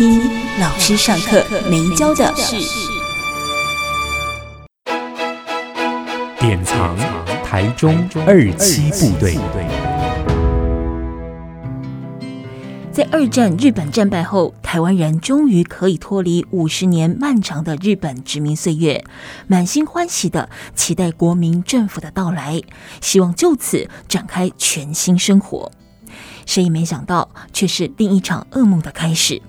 听老师上课没教的事。典藏台中二七部队。在二战日本战败后，台湾人终于可以脱离五十年漫长的日本殖民岁月，满心欢喜的期待国民政府的到来，希望就此展开全新生活。谁也没想到，却是另一场噩梦的开始。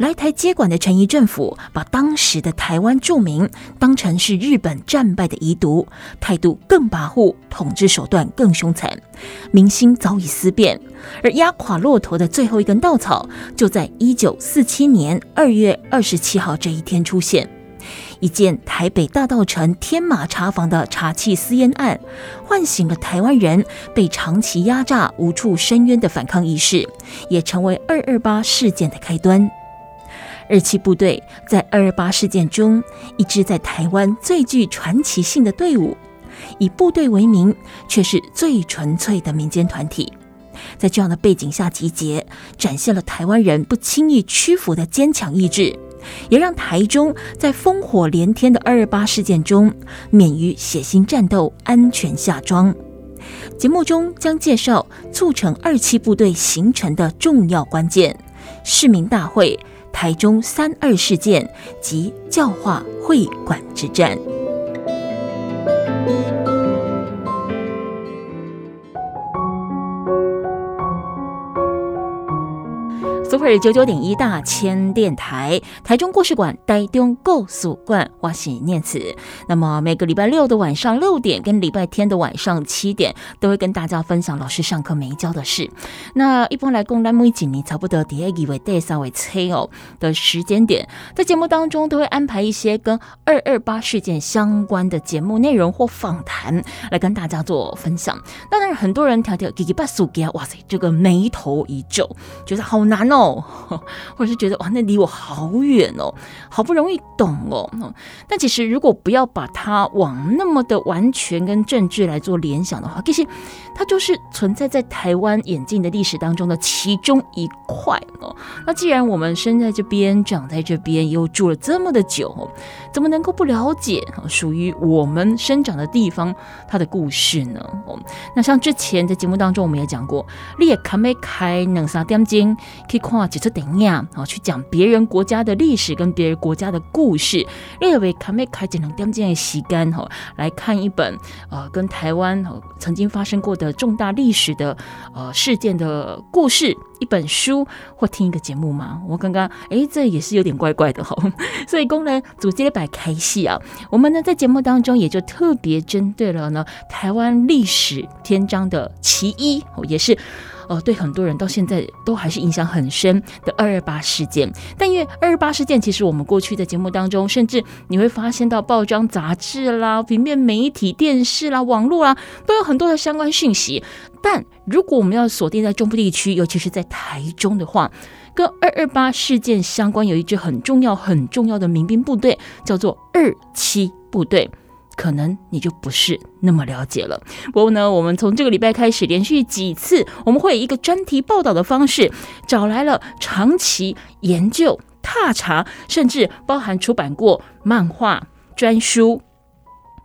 来台接管的陈仪政府，把当时的台湾住民当成是日本战败的遗毒，态度更跋扈，统治手段更凶残，民心早已思变。而压垮骆驼的最后一根稻草，就在一九四七年二月二十七号这一天出现。一件台北大道城天马茶坊的茶器私烟案，唤醒了台湾人被长期压榨、无处申冤的反抗意识，也成为二二八事件的开端。二七部队在二二八事件中，一支在台湾最具传奇性的队伍，以部队为名，却是最纯粹的民间团体。在这样的背景下集结，展现了台湾人不轻易屈服的坚强意志，也让台中在烽火连天的二二八事件中免于血腥战斗，安全下庄。节目中将介绍促成二七部队形成的重要关键：市民大会。台中三二事件及教化会馆之战。Super 九九点一大千电台，台中故事馆，台中故事馆，我是念慈。那么每个礼拜六的晚上六点，跟礼拜天的晚上七点，都会跟大家分享老师上课没教的事。那一般来讲，咱每几年差不多第二个月、第三个月哦的时间点，在节目当中都会安排一些跟二二八事件相关的节目内容或访谈，来跟大家做分享。那当然，很多人条条给给巴苏给，哇塞，这个眉头一皱，觉得好难哦。哦，或者是觉得哇，那离我好远哦，好不容易懂哦。那其实如果不要把它往那么的完全跟政治来做联想的话，其实它就是存在在台湾演进的历史当中的其中一块哦。那既然我们生在这边，长在这边，又住了这么的久，怎么能够不了解属于我们生长的地方它的故事呢？哦，那像之前在节目当中我们也讲过，你也看没开两三点钟可以。话几次等呀，啊，去讲别人国家的历史跟别人国家的故事，列为卡梅开只能点这样时间哈，来看一本呃跟台湾曾经发生过的重大历史的呃事件的故事一本书，或听一个节目嘛。我刚刚哎，这也是有点怪怪的哈，所以工人组接摆开戏啊，我们呢在节目当中也就特别针对了呢台湾历史篇章的其一，也是。哦，对很多人到现在都还是印象很深的二二八事件。但因为二二八事件，其实我们过去的节目当中，甚至你会发现到报章杂志啦、平面媒体、电视啦、网络啦，都有很多的相关讯息。但如果我们要锁定在中部地区，尤其是在台中的话，跟二二八事件相关有一支很重要、很重要的民兵部队，叫做二七部队。可能你就不是那么了解了。不过呢，我们从这个礼拜开始，连续几次，我们会以一个专题报道的方式，找来了长期研究、踏查，甚至包含出版过漫画专书。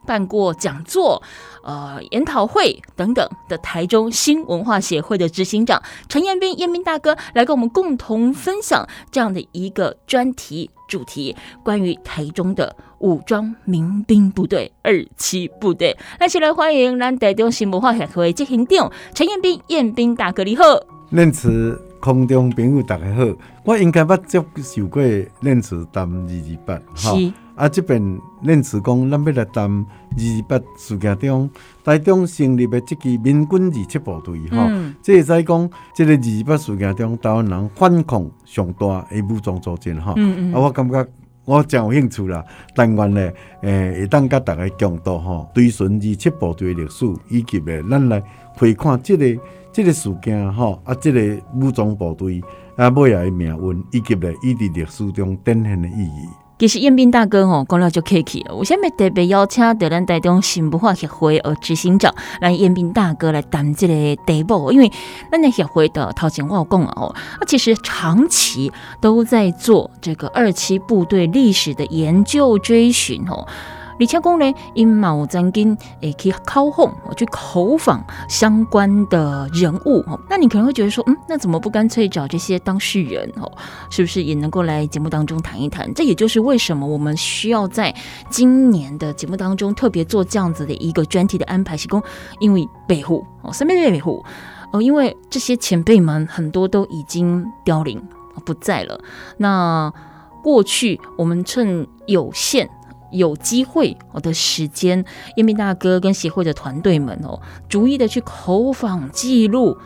办过讲座、呃研讨会等等的台中新文化协会的执行长陈彦斌，彦斌大哥来跟我们共同分享这样的一个专题主题，关于台中的武装民兵部队二期部队。那先来欢迎咱台中新文化协会执行长陈彦斌，彦斌大哥你好。念慈空中朋友大家好，我应该捌接受过念慈谈二二八哈。啊，即边念慈讲，咱要来谈二八事件中，台中成立的即支民军二七部队，吼、嗯，这会使讲，即个二八事件中，台湾人反抗上大的武装组织吼、嗯嗯，啊，我感觉我真有兴趣啦，但愿咧，诶、欸，会当甲大家共度，吼，追寻二七部队的历史，以及咧，咱来回看即个即个事件，吼，啊，即个武装部队啊，尾仔的命运，以及咧，伊伫历史中展现的意义。其实彦斌大哥吼讲了就客气了。我下面特别邀请到咱台中新文化协会呃执行长让彦斌大哥来谈这个题目，因为咱的协会的头前我有讲了哦，他其实长期都在做这个二期部队历史的研究追寻哦。李强公呢，因毛曾经诶去考访，我去口访相关的人物哦。那你可能会觉得说，嗯，那怎么不干脆找这些当事人哦？是不是也能够来节目当中谈一谈？这也就是为什么我们需要在今年的节目当中特别做这样子的一个专题的安排，是供因为北湖哦，身边的北湖哦，因为这些前辈们很多都已经凋零不在了。那过去我们趁有限。有机会，我的时间，彦彬大哥跟协会的团队们哦，逐一的去口访记录，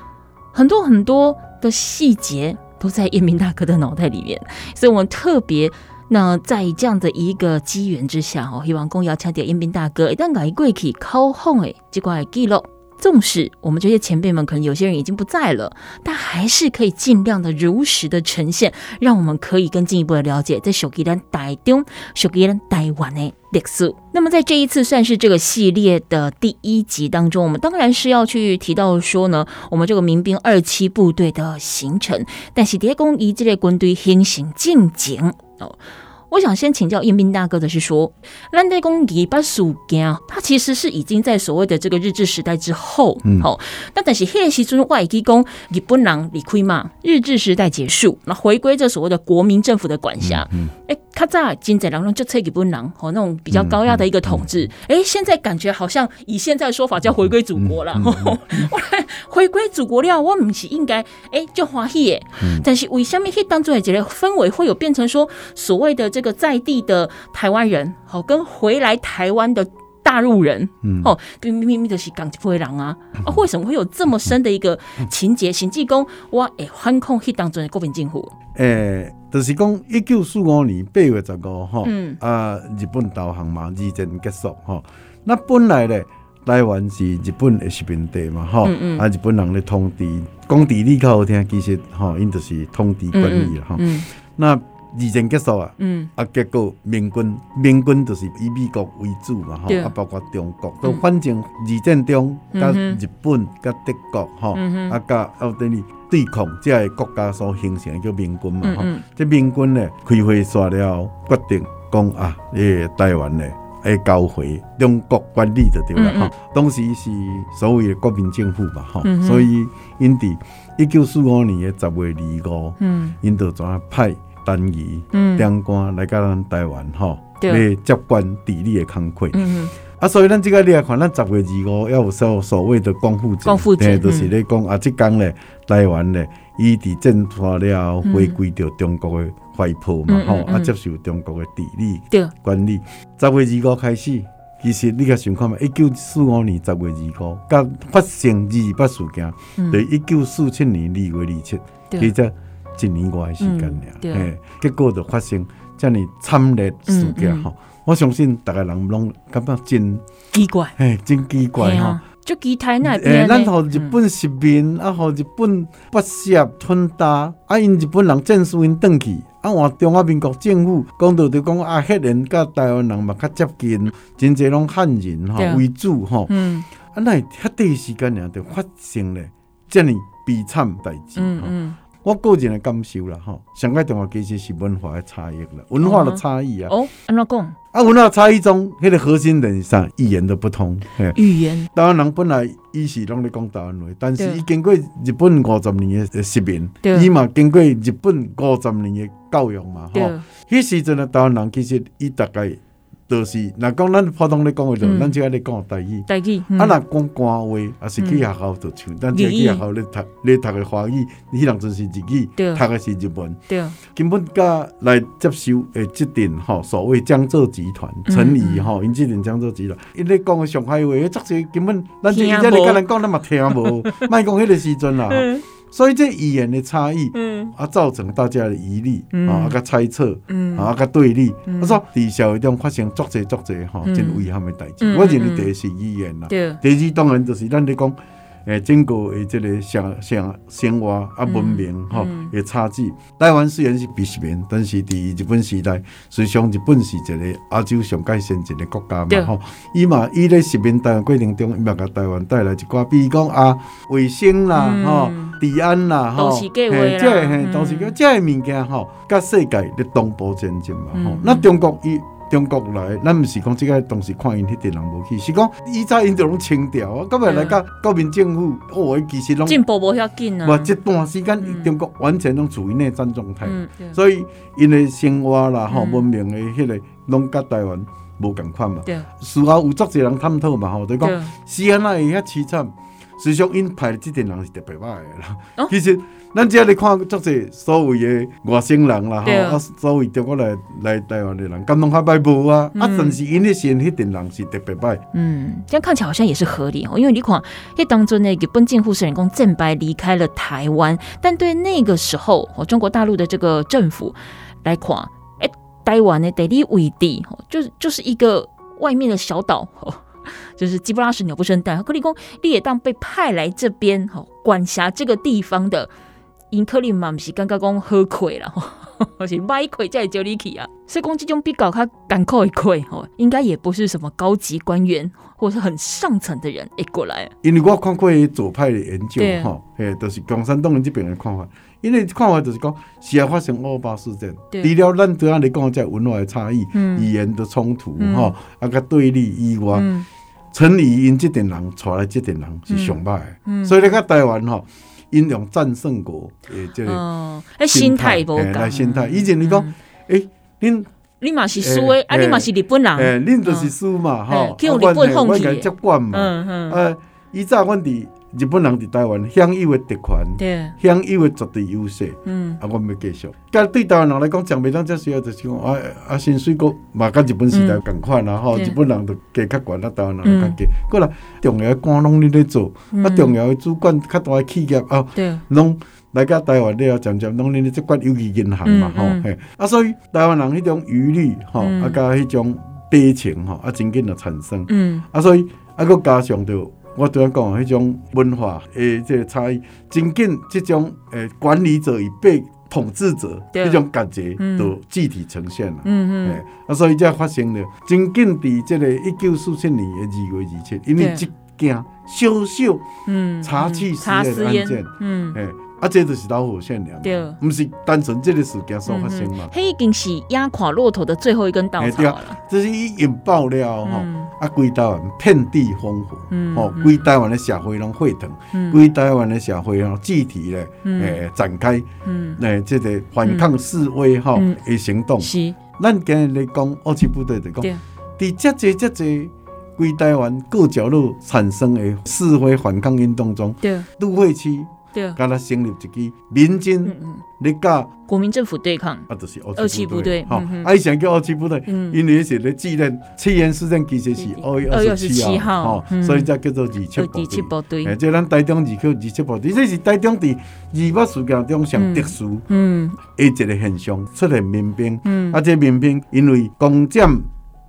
很多很多的细节都在彦彬大哥的脑袋里面，所以我们特别那在这样的一个机缘之下哦，希望公要强调彦彬大哥一旦改过去口访诶，这块记录。纵使我们这些前辈们可能有些人已经不在了，但还是可以尽量的如实的呈现，让我们可以更进一步的了解在属于咱台中、属于咱台湾的历史。那么在这一次算是这个系列的第一集当中，我们当然是要去提到说呢，我们这个民兵二七部队的形成，但是第一公一这类军队先行进程哦。我想先请教彦彬大哥的是说，咱在讲二八事件，它其实是已经在所谓的这个日治时代之后，嗯，好，那但是迄个时阵外记讲日本人离开嘛，日治时代结束，那回归这所谓的国民政府的管辖，嗯，哎、欸，较早金贼人就吹日本人，哦，那种比较高压的一个统治，哎、现在感觉好像以现在的说法叫回归祖国了，回归祖国了，我们是应该哎就欢喜耶，但是为什么会当作一个氛围会有变成说所谓的这？这个在地的台湾人，好跟回来台湾的大陆人，嗯，哦，明明明就是港籍回人啊，啊，为什么会有这么深的一个情节？行济公，我诶，反抗去当中的国民政府，诶、欸，就是讲一九四五年八月十五号，嗯。啊，日本投降嘛，二战结束，哈，那本来咧，台湾是日本的殖民地嘛，哈、嗯嗯，啊，日本人咧统治，讲地理较好听，其实吼，因就是统治管理了，哈、嗯嗯，那。二战结束啊，嗯，啊，结果民军，民军就是以美国为主嘛，吼，啊，包括中国，都、嗯、反正二战中，甲日本、甲德国，吼、嗯，啊，甲奥地利对抗，即个国家所形成叫民军嘛，吼、嗯。嗯，这民军呢开会煞了，决定讲啊，诶，台湾呢，诶交回中国管理就对了，哈、嗯。嗯，当时是所谓的国民政府嘛，哈、嗯，所以因伫一九四五年的十月二五，嗯，因就怎啊派。单于长官来到咱台湾吼，来接管地理的工作。嗯啊，所以咱这个你也看，咱十月二五要有所所谓的光复节，光复节就是咧讲啊，即讲咧台湾咧，伊伫战败了，回归到中国的怀抱嘛，吼、啊，接受中国的地理管理。十月二五开始，其实你个想看嘛，一九四五年十月二五，甲发生二八事件，对一九四七年二月二七，其实。一年外的时间了，诶、嗯，结果就发生这样惨烈事件哈、嗯嗯。我相信大家人拢感觉真奇怪，哎，真奇怪哈。就期待那边，诶，咱互日本殖民，啊，互日本不屑吞大，啊，因日本人战输因转去，啊，换中华民国政府讲到就讲啊，黑人甲台湾人嘛较接近，真侪拢汉人哈为主哈。嗯，啊，那遐短时间了，就发生了这样悲惨代志。嗯嗯。我个人的感受啦，吼，上个重要其实是文化的差异啦，文化的差异啊。哦，安怎讲？啊，文化差异中，迄个核心的是啥？语言的不同。语言。台湾人本来伊是拢咧讲台湾话，但是伊经过日本五十年的殖民，伊嘛经过日本五十年的教育嘛，吼。迄时阵的台湾人其实伊大概就是，若讲咱普通咧讲话就，咱只爱咧讲台语。台语，啊，若讲官话，也是去学校就唱，咱只去学校咧读咧读诶华语，迄人阵是日语，读诶是日文。对，根本甲来接收诶，即阵吼，所谓江浙集团，陈仪吼，因即阵江浙集团，因咧讲诶上海话，迄作些根本，咱只只咧甲人讲，咱嘛听无，莫讲迄个时阵啦。所以这语言的差异，嗯，啊，造成大家的疑虑，啊，啊，个猜测，嗯，啊，个对立。我说在社会中发生足侪足侪哈，真危险的代志。我认为第一是语言啦，第二当然就是咱在讲，诶，经过诶这个生生生活啊文明吼，诶差距。台湾虽然是被殖民，但是伫日本时代，实际上日本是一个亚洲上界先进的国家嘛，吼。伊嘛伊咧殖民台湾过程中，伊嘛甲台湾带来一寡，比如讲啊，卫生啦，吼。治安啦，吼，嘿，即个嘿，都是叫即个物件吼，甲世界咧同步前进嘛，吼。那中国伊中国来，咱毋是讲即个当时看因迄啲人无去，是讲以前因就拢清掉啊，今日来甲国民政府，哦，其实拢进步无遐紧啊。无即段时间，中国完全拢处于内战状态，所以因诶生活啦，吼，文明诶迄个拢甲台湾无共款嘛。事后有足侪人探讨嘛，吼，就讲是安那会遐凄惨。实际上，因派的这点人是特别歹的啦。哦、其实，咱只咧看足是所谓的外省人啦，吼、哦，啊，所谓中国来来台湾的人，感动较歹无啊？嗯、啊，但是因咧先迄点人是特别歹。嗯，这样看起来好像也是合理哦，因为你看，迄当中那个日本政府是人工正白离开了台湾，但对那个时候哦，中国大陆的这个政府来看，哎，台湾的地理位置，哦就是就是一个外面的小岛。哦 就是鸡不拉屎，鸟不生蛋。克里公，你也当被派来这边，哈，管辖这个地方的，因可能嘛毋是感觉讲喝亏了，而且买亏在这里去啊。所以讲这种比较较艰苦的亏，吼，应该也不是什么高级官员或者是很上层的人诶过来。因为我看过左派的研究，哈，诶，都是共产党人这边的看法。因为看法就是讲，是要发生二八事件，除了咱对阿你讲在文化的差异、语言的冲突，哈，啊个对立以外。陈怡因这点人带来这点人是上歹，所以你看台湾吼，因用战胜国诶，即个心态无同，心态。以前你讲，诶，恁你嘛是输诶，啊，你嘛是日本人，诶，恁就是输嘛，吼，叫日本放弃，接管嘛，呃，以早阮伫。日本人伫台湾享有的特权，享有的绝对优势，嗯，啊，我们要继续。甲对台湾人来讲，讲袂当遮需要就是讲，啊啊，薪水阁嘛，甲日本时代共款啊，吼，日本人就加较悬，啊，台湾人较低。过来重要的官拢咧咧做，啊，重要的主管较大诶企业啊，拢来甲台湾了，渐渐拢恁咧接管尤其银行嘛，吼，嘿，啊，所以台湾人迄种余虑，吼，啊，甲迄种悲情，吼，啊，真紧就产生，嗯，啊，所以啊，阁加上着。我拄仔讲，迄种文化诶，这个差异，真紧，这种诶管理者与被统治者迄种感觉都具体呈现了。嗯嗯，啊，所以才发生了，真紧伫即个一九四七年的二月二七，因为一件小小嗯查气实验案件，嗯，诶。啊，这就是导火线了，对，不是单纯这个事件所发生嘛。迄已经是压垮骆驼的最后一根稻草了。这是一引爆了哈，啊，规台湾遍地烽火，哦，规台湾的社会拢沸腾，规台湾的社会哈集体咧，诶，展开，诶，这个反抗示威哈的行动。是，咱今日来讲，二七部队的讲，伫这这这这规台湾各角落产生的示威反抗运动中，对，都会去。对，刚才成立一支民间，你甲国民政府对抗，啊，就是二七部队，哈，啊，以前叫二七部队，因为是咧纪念七月事件，其实是二月二十七号，哈，所以才叫做二七部队。诶，即咱台中二区二七部队，这是台中伫二八事件中上特殊，嗯，诶，一个现象出现民兵，嗯，啊，这民兵因为攻占。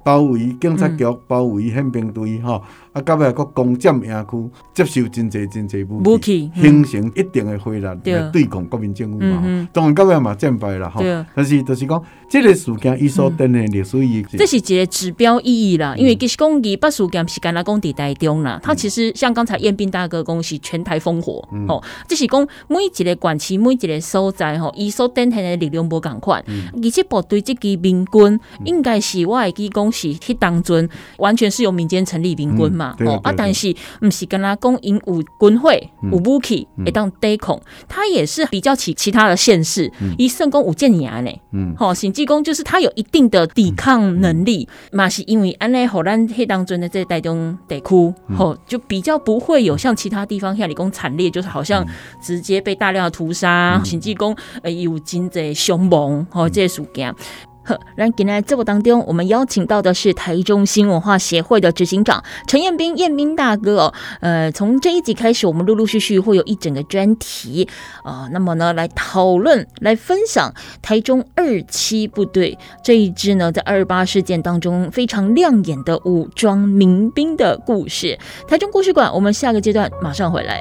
包围警察局，包围宪兵队，吼，啊，到尾个攻占野区，接受真侪真侪武器，形成一定的火力来对抗国民政府嘛。当然到尾嘛战败啦，吼。但是就是讲，这个事件伊所登的历史意义，这是一个指标意义啦。因为其实讲二八事件是干那讲伫台中啦，它其实像刚才彦斌大哥讲是全台烽火，吼，这是讲每一个县市每一个所在，吼，伊所登的力量无共款。而且部队这支民军应该是我会记讲。是去当中完全是由民间成立民军嘛，哦啊，但是不是跟他讲因有军会有武器会当抵抗，他也是比较起其他的县市，以圣公武建年呢，嗯，好，审计公就是他有一定的抵抗能力，嘛是因为安内荷兰黑当中的这台中地区，吼就比较不会有像其他地方像理工惨烈，就是好像直接被大量的屠杀，审计公呃有真济凶猛，吼这些事件。呵，然今天节目当中，我们邀请到的是台中新文化协会的执行长陈彦斌，彦斌大哥哦。呃，从这一集开始，我们陆陆续续会有一整个专题啊、呃，那么呢，来讨论、来分享台中二七部队这一支呢，在二二八事件当中非常亮眼的武装民兵的故事。台中故事馆，我们下个阶段马上回来。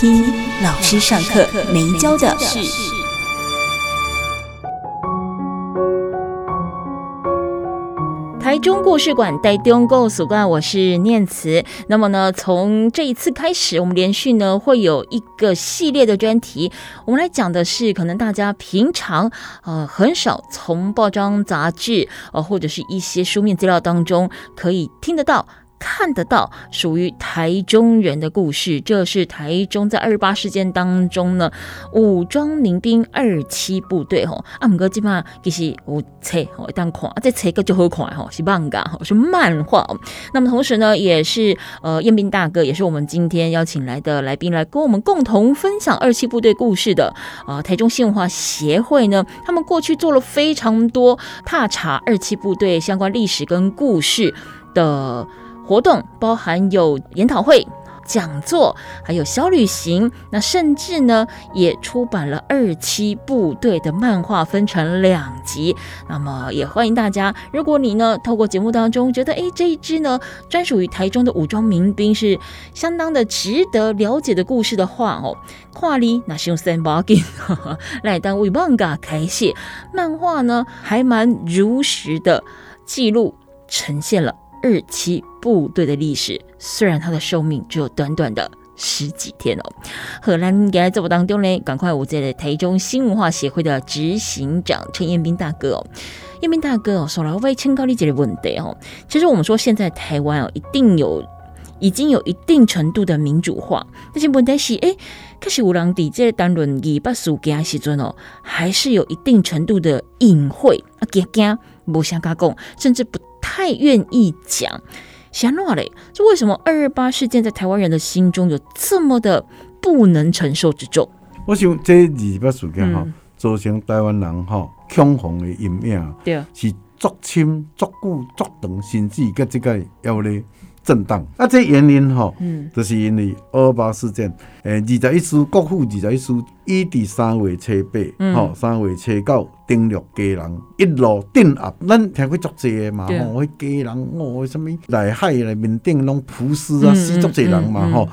听老师上课没教的事。台中故事馆台中故事馆，我是念慈。那么呢，从这一次开始，我们连续呢会有一个系列的专题。我们来讲的是，可能大家平常呃很少从报章杂志呃或者是一些书面资料当中可以听得到。看得到属于台中人的故事，这是台中在二八事件当中呢，武装民兵二七部队吼，啊，不过基本上其实有册吼，一旦看啊，这册个就好看吼，是漫画吼，是漫画。那么同时呢，也是呃，彦斌大哥，也是我们今天邀请来的来宾，来跟我们共同分享二七部队故事的呃，台中新文化协会呢，他们过去做了非常多踏查二七部队相关历史跟故事的。活动包含有研讨会、讲座，还有小旅行。那甚至呢，也出版了二七部队的漫画，分成两集。那么也欢迎大家，如果你呢透过节目当中觉得，哎，这一支呢专属于台中的武装民兵是相当的值得了解的故事的话哦，跨里那是用三把剑来当为漫画开写，漫画呢还蛮如实的记录呈现了。日期部队的历史，虽然它的寿命只有短短的十几天哦。荷兰在节目当中呢，赶快我在台中新文化协会的执行长陈彦斌大哥哦，彦斌大哥哦，说来为清高理解的问题哦。其实我们说现在台湾哦，一定有已经有一定程度的民主化，但是问题是哎，可是有人在这单论二八事件时阵哦，还是有一定程度的隐晦啊，惊惊不想加讲，甚至不。太愿意讲，想哪嘞？这为什么二二八事件在台湾人的心中有这么的不能承受之重？我想这二八事件哈，造成台湾人哈恐慌的阴影，对，是足深、足久、足长，甚至个这个要咧。震荡啊！这原因吼，嗯，就是因为二二八事件。诶，二十一师国父二十一师，伊伫三月初八，吼、嗯，三月初九，登陆家人，一路镇压。咱听过足济个嘛，吼，迄家人，哦，什物内海内面顶拢浮尸啊，死足济人嘛，吼，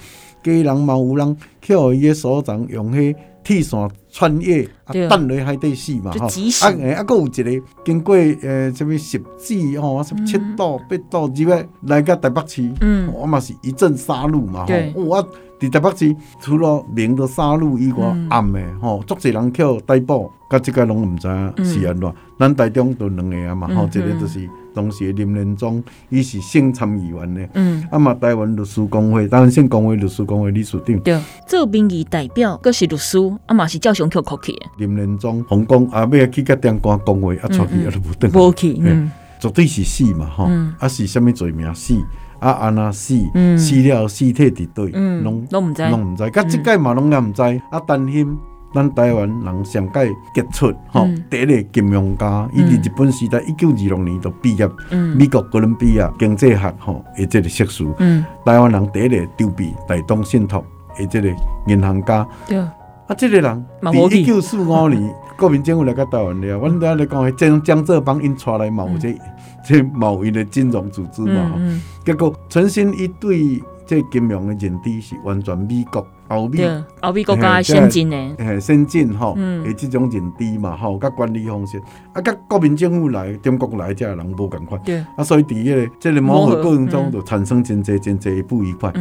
家人嘛有人去伊诶所长用迄铁线穿越啊，等落海底死嘛，吼。啊诶，啊，佫有一个经过诶，什物十指吼，什么七岛八岛之外来个台北市，嗯，我嘛是一阵杀戮嘛，吼，我。伫台北市，除了明的杀戮以外，暗的吼，足侪人去逮捕，甲即个拢毋知影是安怎。咱台中都两个啊嘛，吼，一个就是当时林连忠，伊是省参议员的，嗯，啊嘛台湾律师工会，台湾省工会律师工会理事长，对，做民意代表，佫是律师，啊嘛是照常去考去。林连庄红光啊，尾去甲电官工会啊，出去啊都无转，无去，嗯，绝对是死嘛，吼，啊是虾米罪名？死？啊，安那死，死了尸体伫对，拢拢毋知，拢毋知。甲即届嘛拢也毋知。啊，担心咱台湾人上届杰出，吼，第一个金融家，伊伫日本时代一九二六年就毕业，美国哥伦比亚经济学，吼，诶，即个硕士。台湾人第一个丢币，大东信托，诶，即个银行家。啊，即个人伫一九四五年 国民政府来到台湾了，阮在咧讲，江江浙帮因带来嘛，有这这贸易的金融组织嘛，结果陈新一对这金融的认知是完全美国。欧美，欧美国家先进的，诶，先进吼，诶，这种认知嘛，吼，甲管理方式，啊，甲国民政府来，中国来这人无共款，啊，所以伫迄个即个磨合过程中，就产生真侪真济不愉快。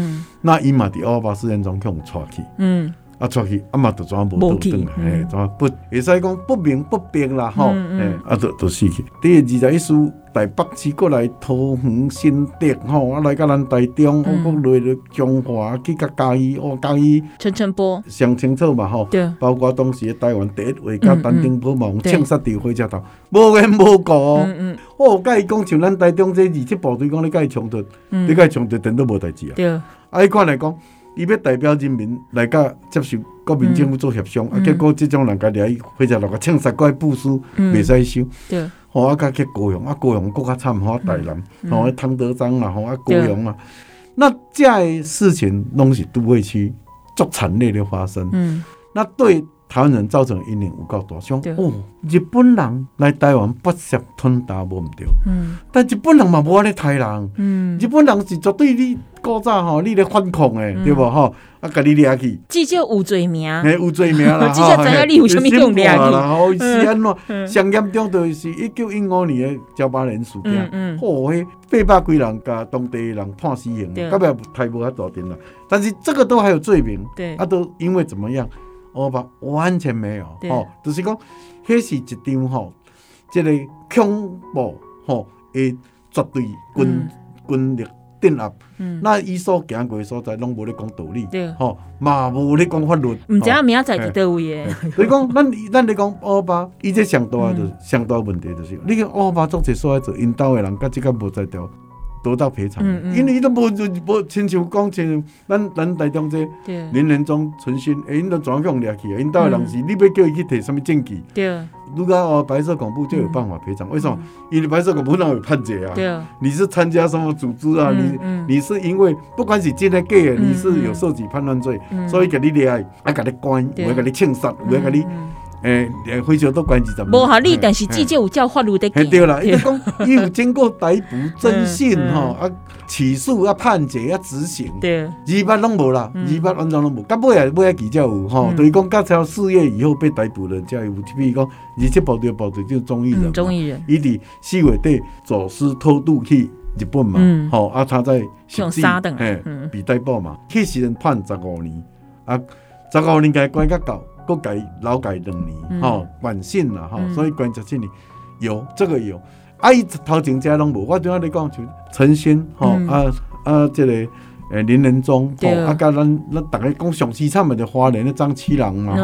那伊嘛伫二二八事件中去互带去，嗯，啊，出去，啊嘛，就怎无倒转来，诶，怎不，会使讲不明不白啦，吼，诶，啊，就就死去。第二十一师。台北市过来桃园新竹吼，啊来到咱台中，我国内了中华去甲嘉义，哦嘉义陈澄波。上清楚嘛吼，包括当时的台湾第一位甲陈澄波嘛，枪杀掉火车头，无缘无故嗯嗯，哦，甲伊讲像咱台中这二七部队讲你甲伊冲突，你甲伊冲突，等都无代志啊。对。啊，伊看来讲，伊要代表人民来甲接受国民政府做协商，啊，结果这种人家来或者六个枪杀怪部署，袂使收。吼啊，甲去高雄啊，高雄更较惨，吼台南，吼汤德章啊，吼啊高雄啊，那这些事情拢是都会区足惨烈的发生。嗯，那对台湾人造成阴影有够大，像哦，日本人来台湾不惜吞打无毋对。嗯，但日本人嘛无安尼杀人。嗯，日本人是绝对你古早吼，你咧反抗诶，对无吼？啊，甲你掠去，至少有罪名，诶，有罪名啦，至少知影你有啥物用掠去。是安怎？上严重就是一九一五年诶九八年事件，哦，迄八百几人甲当地人判死刑，到尾太无遐大点啦。但是这个都还有罪名，对啊，都因为怎么样？我把完全没有，吼，就是讲，迄是一张吼，即个恐怖吼，诶，绝对军军力。镇压，嗯。那伊所行过所在拢无咧讲道理，吼嘛无咧讲法律，毋知影明仔载伫倒位诶。所以讲，咱咱咧讲乌巴，伊这上大就上大问题就是，你讲乌巴做者所在做，因兜诶人，甲即个无在调。得到赔偿，因为伊都无就无亲像讲像咱咱台中这林仁忠、陈新，哎，因都全部掠去啊！因兜诶人是，你要叫伊去提什么证据？对，如果哦白色恐怖就有办法赔偿。为什么？因为白色恐怖那有判决啊？对，你是参加什么组织啊？你你是因为不管是真的假的，你是有涉及叛乱罪，所以给你掠来，啊，给你关，有给你枪杀，有给你。诶，非常多关系怎么？无合理，但是至少有照法律的。对啦，伊讲伊有经过逮捕、侦讯吼啊，起诉啊、判决啊、执行。对，二八拢无啦，二八完全拢无。到尾啊，尾啊，记者有吼，等于讲，到超四月以后被逮捕了，才有。比如讲，二七部队部队就中义人，中义人，伊伫四月底走私偷渡去日本嘛，吼啊，他在实际诶被逮捕嘛，迄时阵判十五年，啊，十五年该关较高。过改劳改两年，吼，晚信啦，吼，所以关键是你有这个有，啊，伊头前遮拢无，我对阿你讲，就陈新，吼，啊啊，这个诶林仁忠，吼，啊，甲咱咱逐个讲上凄惨的花莲的张七郎嘛，吼，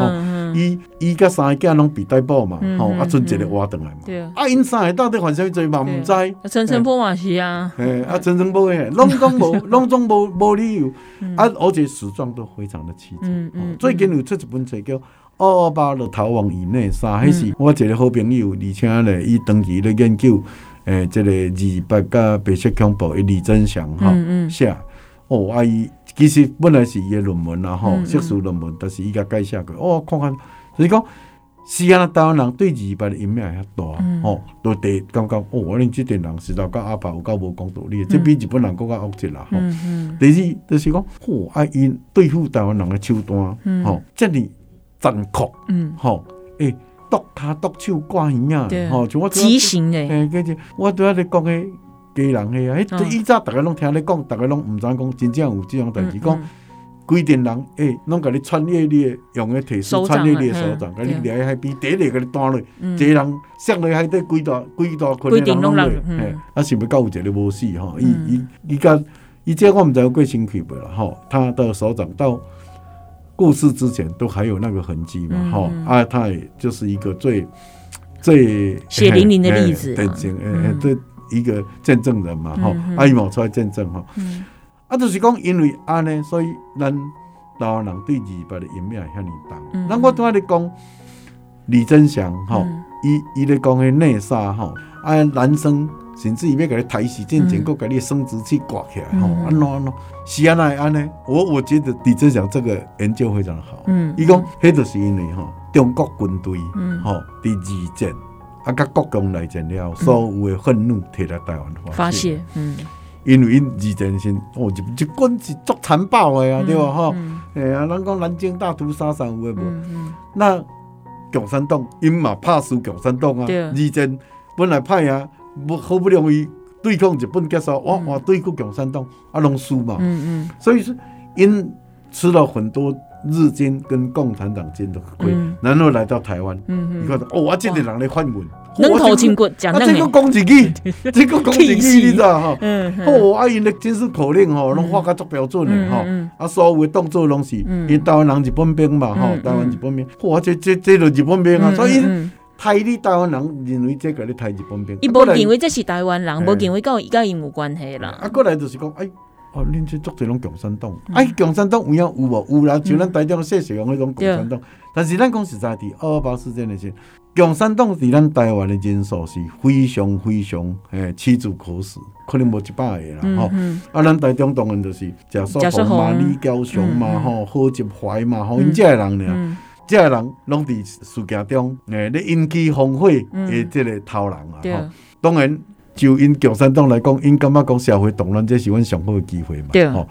伊伊甲三个囝拢被逮捕嘛，吼，啊，剩一个活转来嘛，啊，因三个到底犯啥物罪嘛？毋知，陈澄波嘛是啊，诶，啊，陈澄波诶，拢总无，拢总无无理由，啊，而且死状都非常的凄惨，最近有出一本册叫。二二八的逃亡以内三，迄是我一个好朋友，而且咧，伊长期咧研究，诶，即个二八甲白色恐怖，李增祥哈写，哦，阿姨其实本来是伊个论文啦，吼，硕士论文，但是伊甲改写过，哦，看看，所以讲，是啊，台湾人对二八的阴影遐大，吼，都得感觉，哦，我哋即阵人实在甲阿爸有够无讲道理，即比日本人更加恶质啦，吼。第二就是讲，哦，阿姨对付台湾人的手段，吼，即系。残酷，嗯，吼，诶，剁骹剁手挂耳啊，吼，就我极刑诶，诶，嗰只我对阿你讲诶，家人诶啊，迄以早逐个拢听你讲，逐个拢毋知影讲，真正有即种代志，讲规定人诶，拢甲你穿越你用诶提示穿越你诶手掌，甲你掠去海边，第一个甲你弹落，一个人摔落海底，几大几大困难拢落，诶，啊，是不够有一个无死吼，伊伊伊甲伊这我毋知有过身躯无啦，吼，他的手掌到。故事之前都还有那个痕迹嘛，哈、嗯，啊，他也就是一个最最血淋淋的例子，对，诶，对，一个见证人嘛，吼、嗯，啊，伊冒出来见证吼，嗯、啊，就是讲因为安尼，所以咱台湾人对二八的阴影遐尔重。那、嗯、我拄仔咧讲李增祥，哈，伊伊咧讲迄内杀，吼，啊，男生。甚至伊要甲你抬死，进前，够给你生殖器挂起来，吼，安怎安怎，是安那安尼？我我觉得李增祥这个研究非常好。嗯，伊讲，迄就是因为吼，中国军队，吼，第二战，啊，甲国共内战了后，所有的愤怒摕来台湾发泄。嗯，因为因二战先，哦，日日军是足残暴的啊，对吧？吼，哎啊，人讲南京大屠杀啥有诶无？那共产党因嘛怕输共产党啊，二战本来歹啊。不好不容易对抗日本结束，哇哇对抗共产党啊，拢输嘛。嗯嗯。所以说，因吃了很多日军跟共产党军的会，然后来到台湾。嗯嗯。你看，哦，我这个人来反问，能头轻骨讲那个。这个攻击机，这个攻击机，你知道哈？嗯。哦，啊，因的军事口令吼，拢画个足标准的哈。啊，所有的动作拢是，因台湾人日本兵嘛，哈，台湾日本兵。哇，这这这就日本兵啊，所以。台你台湾人认为这个咧台日本兵，伊无认为这是台湾人，无认为跟跟伊有关系啦。啊，过来就是讲，哎，哦，恁这足侪拢共产党，哎，共产党有影有无？有啦，像咱台中谢雪用迄种共产党。但是咱讲实在的，二二八事件的时共产党伫咱台湾的人数是非常非常诶屈指可数，可能无一百个啦。吼，啊，咱台中当然就是贾素红嘛、李娇雄嘛、吼何集怀嘛，吼因这个人呢。这个人拢伫事件中，诶，咧引起风火诶，即个头人啊，吼，当然就因共产党来讲，因感觉讲社会动乱，这是阮上好的机会嘛，对，吼。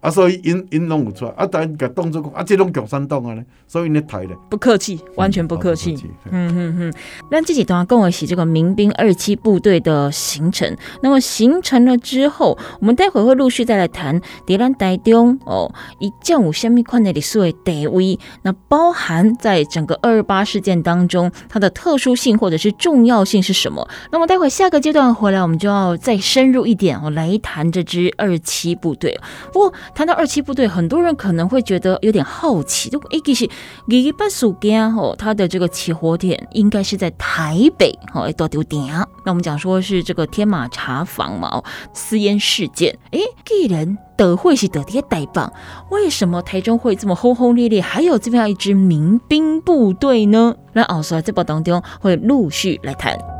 啊，所以因因拢有出来，啊，但个动作讲啊，这种共产党啊咧，所以你抬咧，不客气，完全不客气。嗯嗯嗯，那这几段跟我写这个民兵二七部队的行程，那么形成了之后，我们待会会陆续再来谈伫咱台中哦，一将有虾米款的历史地位，那包含在整个二二八事件当中，它的特殊性或者是重要性是什么？那么待会下个阶段回来，我们就要再深入一点哦，来谈这支二七部队。不过。谈到二七部队，很多人可能会觉得有点好奇，就诶，其实二二八事件吼，它的这个起火点应该是在台北，吼，诶，到底点？那我们讲说是这个天马茶坊嘛，哦，私烟事件，诶，既然德会是得的台北，为什么台中会这么轰轰烈烈？还有这么样一支民兵部队呢？那奥斯在这波当中会陆续来谈。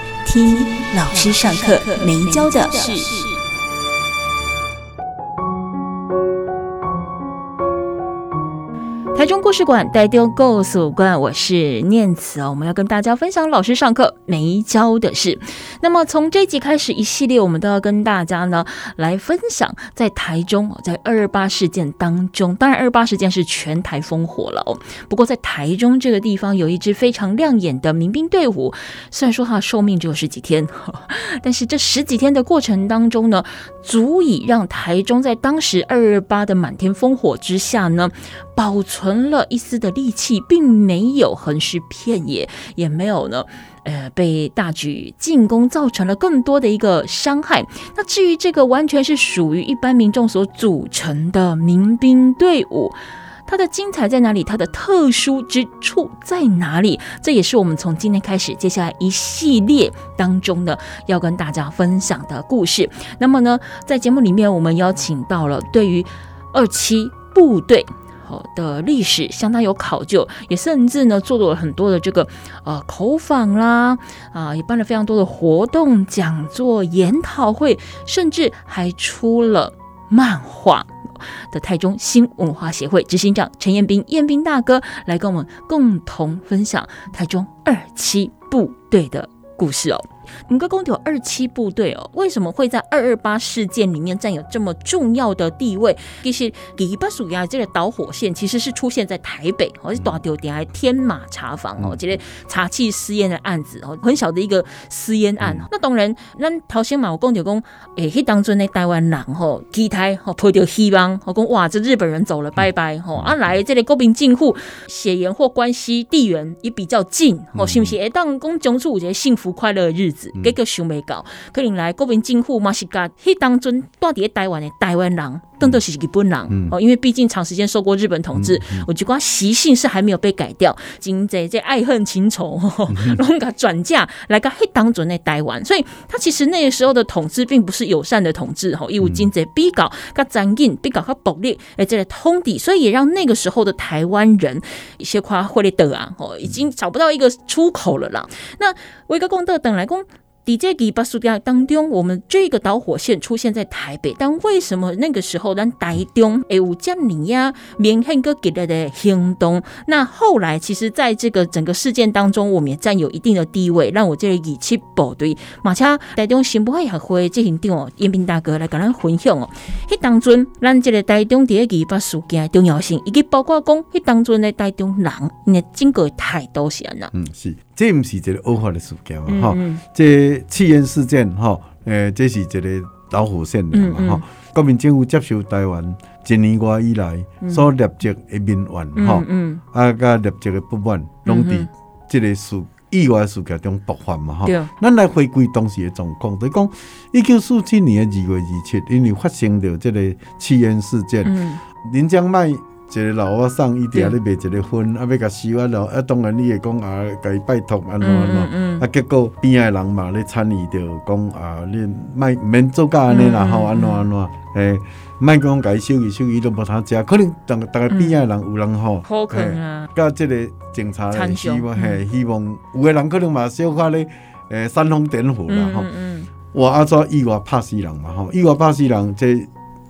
听老师上课没教的事。台中故事馆，带丢故事馆，我是念慈哦。我们要跟大家分享老师上课没教的事。那么从这集开始，一系列我们都要跟大家呢来分享，在台中，在二二八事件当中，当然二二八事件是全台烽火了哦。不过在台中这个地方，有一支非常亮眼的民兵队伍，虽然说它寿命只有十几天，但是这十几天的过程当中呢，足以让台中在当时二二八的满天烽火之下呢，保存存了一丝的力气，并没有横尸遍野，也没有呢，呃，被大举进攻造成了更多的一个伤害。那至于这个完全是属于一般民众所组成的民兵队伍，它的精彩在哪里？它的特殊之处在哪里？这也是我们从今天开始，接下来一系列当中呢，要跟大家分享的故事。那么呢，在节目里面，我们邀请到了对于二七部队。的历史相当有考究，也甚至呢做了很多的这个呃口访啦，啊、也办了非常多的活动、讲座、研讨会，甚至还出了漫画的台中新文化协会执行长陈彦斌，彦斌大哥来跟我们共同分享台中二七部队的故事哦。你们公有二七部队哦，为什么会在二二八事件里面占有这么重要的地位？其实第一把属亚这个导火线，其实是出现在台北，哦，是大丢点还天马茶房哦，这个茶气私烟的案子哦，很小的一个私烟案。那当然，咱头先嘛，我公就讲，诶，迄当中的台湾人吼，期待吼，抱着希望，我讲哇，这日本人走了，拜拜吼，啊来这里国民政府血缘或关系地缘也比较近，哦，是不是？诶，当讲讲出一个幸福快乐的日子。结果想未到，可能来国民政府嘛是甲迄当中住伫台湾的台湾人，当作是日本人哦，嗯、因为毕竟长时间受过日本统治，我觉得习性是还没有被改掉，真济这爱恨情仇，拢甲转嫁来个黑当中的台湾，所以他其实那个时候的统治并不是友善的统治吼，因为真济比较较残忍，比较较暴力，哎，这个通敌，所以也让那个时候的台湾人一些夸会的得啊，哦，已经找不到一个出口了啦。那维格贡德等来讲。在这个巴苏迪亚当中，我们这个导火线出现在台北，但为什么那个时候咱台中会有这样明显个给了的行动？那后来其实在这个整个事件当中，我们也占有一定的地位。让我这里二七部队马恰台中新北会会进行点哦，延平大哥来跟咱分享哦。迄当中，咱这个台中第一个巴苏迪亚重要性，以及包括讲迄当中的台中人，因为经过太多事了。嗯，是。这不是一个偶发的事件嘛？哈、嗯，这气焰事件哈，诶，这是一个导火线的嘛？哈、嗯，国民政府接受台湾一年多以来所立即的民怨哈，啊，甲立即的不满，拢伫这个事意外事件中爆发嘛？哈，咱来回归当时的状况，就讲一九四七年的二月二七，因为发生了这个气焰事件，林江迈。一个老和尚，伊伫遐咧卖一个薰，啊，要甲收啊，了，啊，当然你会讲啊，甲伊拜托安怎安怎，啊，结果边仔人嘛咧参与着讲啊，你莫免做甲安尼啦，吼，安怎安怎，诶，卖讲甲伊收伊收伊都无通食，可能逐逐个边仔人有人吼，好可能甲即个警察希望嘿，希望有个人可能嘛小可咧，诶，煽风点火啦，吼，我阿怎意外拍死人嘛，吼，意外拍死人这。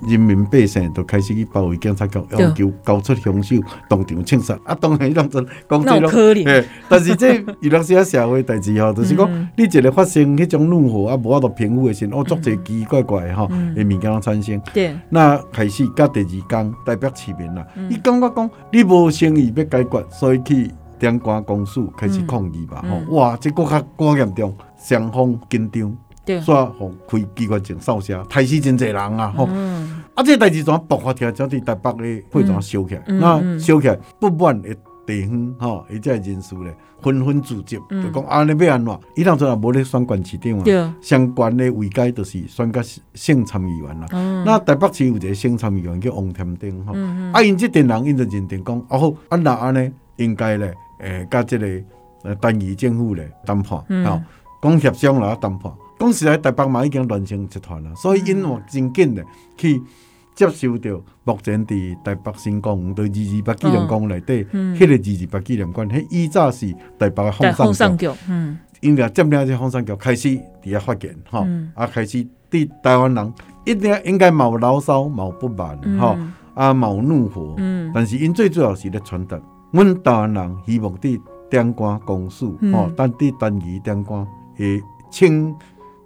人民百姓都开始去包围警察局，要求交出凶手，当场枪杀。啊，当然，当真讲这种，但是这娱乐是社会代志吼，就是讲你一个发生迄种怒火啊，无法度平复的时，哦，足侪奇奇怪怪吼，诶物件产生。对，那开始甲第二天代表市民啦，伊感觉讲你无诚意要解决，所以去电关公署开始抗议吧。吼，哇，这个较更严重，双方紧张。煞互开机关枪扫射，杀死真侪人啊！吼、嗯，啊，这代志怎爆发起来？就伫台北咧会怎烧起来？嗯、那烧起来不满的地方，吼，伊这人士咧纷纷聚集，嗯、就讲安尼要安怎？伊当初也无咧选县市长啊，对相关的位阶就是选个省参议员啦。嗯、那台北市有一个省参议员叫王添丁，吼、嗯，啊，因即阵人因就认定讲，哦好，啊那安尼应该咧，诶、呃，甲即个呃单一政府咧谈判，吼，讲协商来谈判。当时喺台北嘛已经乱成一团了，所以因我真紧的去接受到目前伫台北新公园对二二八纪念馆内底，迄个二二八纪念馆，迄以早是台北的风尚局，嗯，因为占领这风尚局开始伫遐发言，哈，啊开始对台湾人一定应该冇牢骚冇不满，哈，啊冇怒火，嗯，但是因最主要是咧传达，阮台湾人希望伫电关公署，吼，但伫单一电关会清。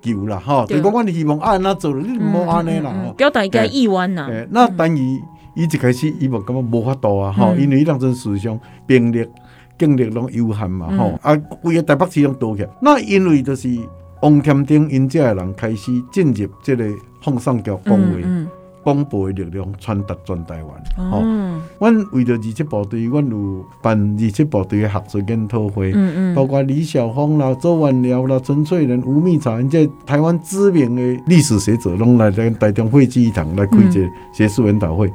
有啦，吼，就讲阮希望安那做，你莫安尼啦，吼，表达一个意愿呐。那等于伊一开始伊无感觉无法度啊，吼，因为伊当阵思想兵力、精力拢有限嘛，吼，啊，规个台北市拢倒起。那因为就是王天丁因遮个人开始进入即个奉送局岗位。广播的力量传达全台湾。吼、哦，阮、哦、为着二七部队，阮有办二七部队的学术研讨会，嗯嗯，包括李晓峰啦、周万良啦、陈翠莲、吴密察，这台湾知名的历史学者，拢来在台中会议堂来开一个学术研讨会，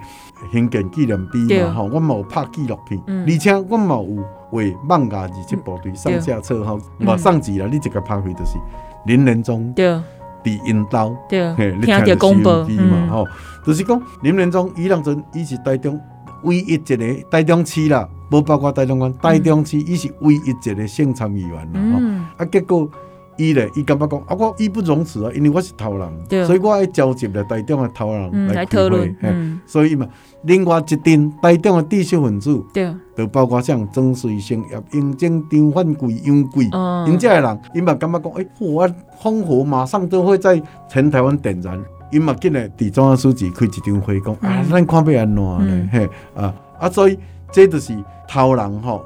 兴建纪念碑嘛，吼，阮嘛有拍纪录片，嗯、而且阮嘛有为艋舺二七部队上下册，吼，我上集了，你这个拍回就是林仁忠。对。伫因兜，对，听着广播嘛，吼，就是讲林连忠伊当阵，伊是台中唯一一个台中市啦，无包括台中县，台中市伊是唯一一个县参议员啦，吼，啊，结果伊咧，伊感觉讲啊，我义不容辞啊，因为我是头人，所以我爱召集了台中的头人来开会。所以嘛，另外一阵台中的知识分子，对，就包括像曾水生、叶英正、张焕贵、杨贵，因这个人，伊嘛感觉讲，诶，我烽火马上都会在全台湾点燃。因嘛紧来伫中央书记开一场会，讲啊，咱看要安怎呢？嘿，啊啊，所以这就是头人吼，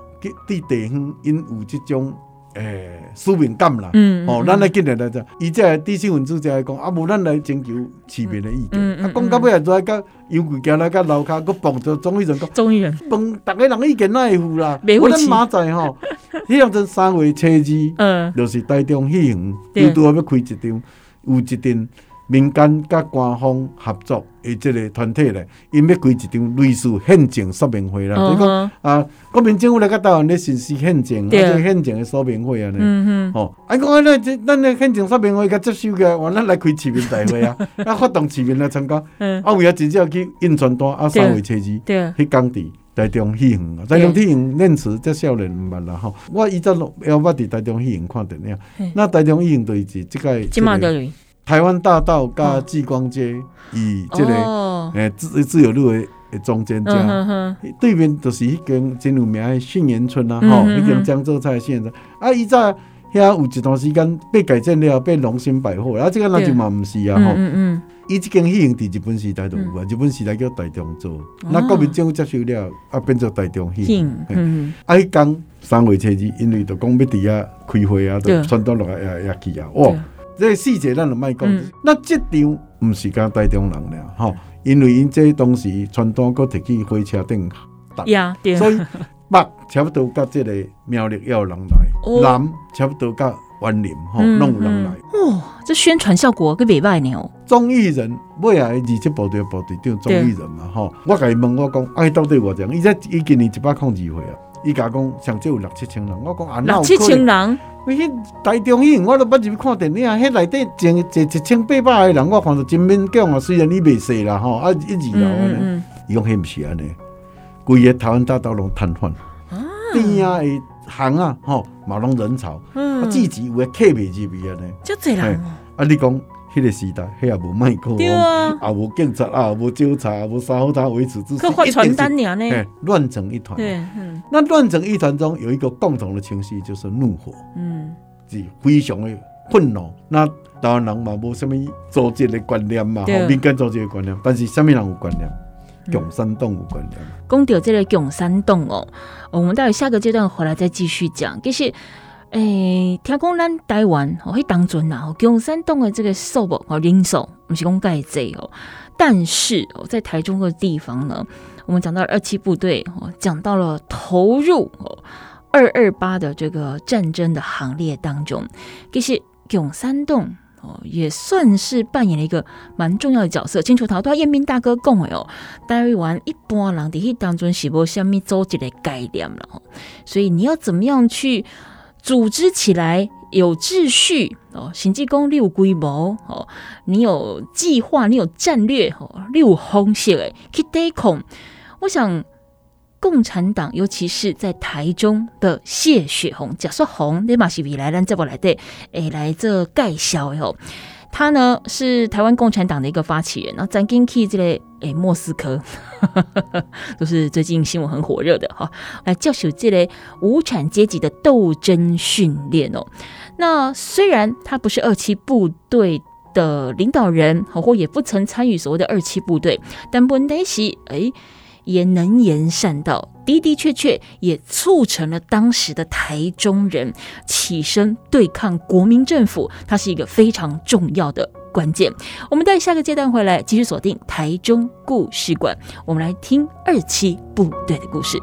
伫地方因有这种。诶，使命感啦，哦，咱来今日来者，伊即个知识分子就来讲，啊，无咱来征求市民的意见，啊，讲到尾啊，再甲杨贵行来甲楼骹，佫碰着钟义仁，钟义仁，碰逐个人意见哪会赴啦？我咱明仔吼，迄样子三月初二，嗯，就是台中戏园，又拄好要开一场，有一阵。民间甲官方合作的即个团体咧，因要开一场类似宪政说明会啦。你讲啊，国民政府来甲台湾咧实施宪政，对。啊，这宪政的说明会啊，嗯哼，哦，啊，讲啊，咱这咱咧宪政说明会甲接收个，完咱来开市民大会啊，啊，发动市民来参加，啊，为啊，直接去印传单，啊，三月初二，对啊，去工地台中戏院。啊，台中戏院念词这少年毋捌啦吼，我以前要捌伫台中戏院看电影，那台中戏院就是即个。台湾大道加继光街，以这个诶自自由路的中间这对面就是迄间真有名的杏园村啊，吼，迄间江浙菜信源村。啊，伊在遐有一段时间被改建了，被龙兴百货，啊，这个那就嘛毋是啊，吼。嗯嗯。伊这间戏院伫日本时代都有啊，日本时代叫大中做，那国民政府接收了，啊，变做大中戏嗯。嗯。啊，迄间三月初二，因为就讲要伫遐开会啊，就传到落来也也去啊，哇！这个细节咱就卖讲，嗯、那这场毋是讲台中人了吼，因为因这当时传单搁摕去火车顶搭，所以北差不多甲这个苗栗也有人来，哦、南差不多甲园林吼，拢有人来。哇，这宣传效果可袂歹呢。钟义仁尾来二七部队部队长综艺人嘛吼，我甲伊问我讲，哎，到底偌济？伊在伊今年一百零二岁啊，伊甲讲上少有六七千人，我讲啊，六七千人。迄台中影，我都捌入去看电影。迄内底坐坐一千八百个人，我看着真勉强啊。虽然你袂细啦，吼啊一二楼安尼，伊讲迄毋是安尼，规个台湾大道拢瘫痪，边啊的行啊，吼嘛拢人潮，啊，自己有诶客袂入去安尼，遮侪人啊，你讲。迄个时代，迄也无麦克风，也无警察，也无警察，也无啥好他维持秩序，去发传单呢？乱成一团。对，嗯。那乱成一团中有一个共同的情绪，就是怒火。嗯。是非常的愤怒。那当然人嘛，无什么组织的观念嘛，吼，民间组织的观念。但是什么人有观念？共产党有观念。讲到这个共产党哦，我们待会下个阶段回来再继续讲。其实。诶、听讲咱台湾哦，迄当阵呐，共产党的这个数目哦，人数不是讲介济哦，但是哦，在台中的地方呢，我们讲到二七部队哦，讲到了投入哦二二八的这个战争的行列当中，其实共山洞哦也算是扮演了一个蛮重要的角色。清楚头都要彦斌大哥讲的哦，台湾一般人在迄当中是无虾米组织的概念了，所以你要怎么样去？组织起来有秩序哦，行济公你有规模哦，你有计划，你有战略哦，你有方式诶，去对抗。我想共产党，尤其是在台中的谢雪红、贾硕红，你嘛是未来咱这部来的诶，来这介绍哦。他呢是台湾共产党的一个发起人，然后咱进去这个诶莫斯科，就是最近新闻很火热的哈，来教授这类无产阶级的斗争训练哦。那虽然他不是二七部队的领导人，或也不曾参与所谓的二七部队，但问题是诶。也能言善道，的的确确也促成了当时的台中人起身对抗国民政府，它是一个非常重要的关键。我们待下个阶段回来继续锁定台中故事馆，我们来听二期部队的故事。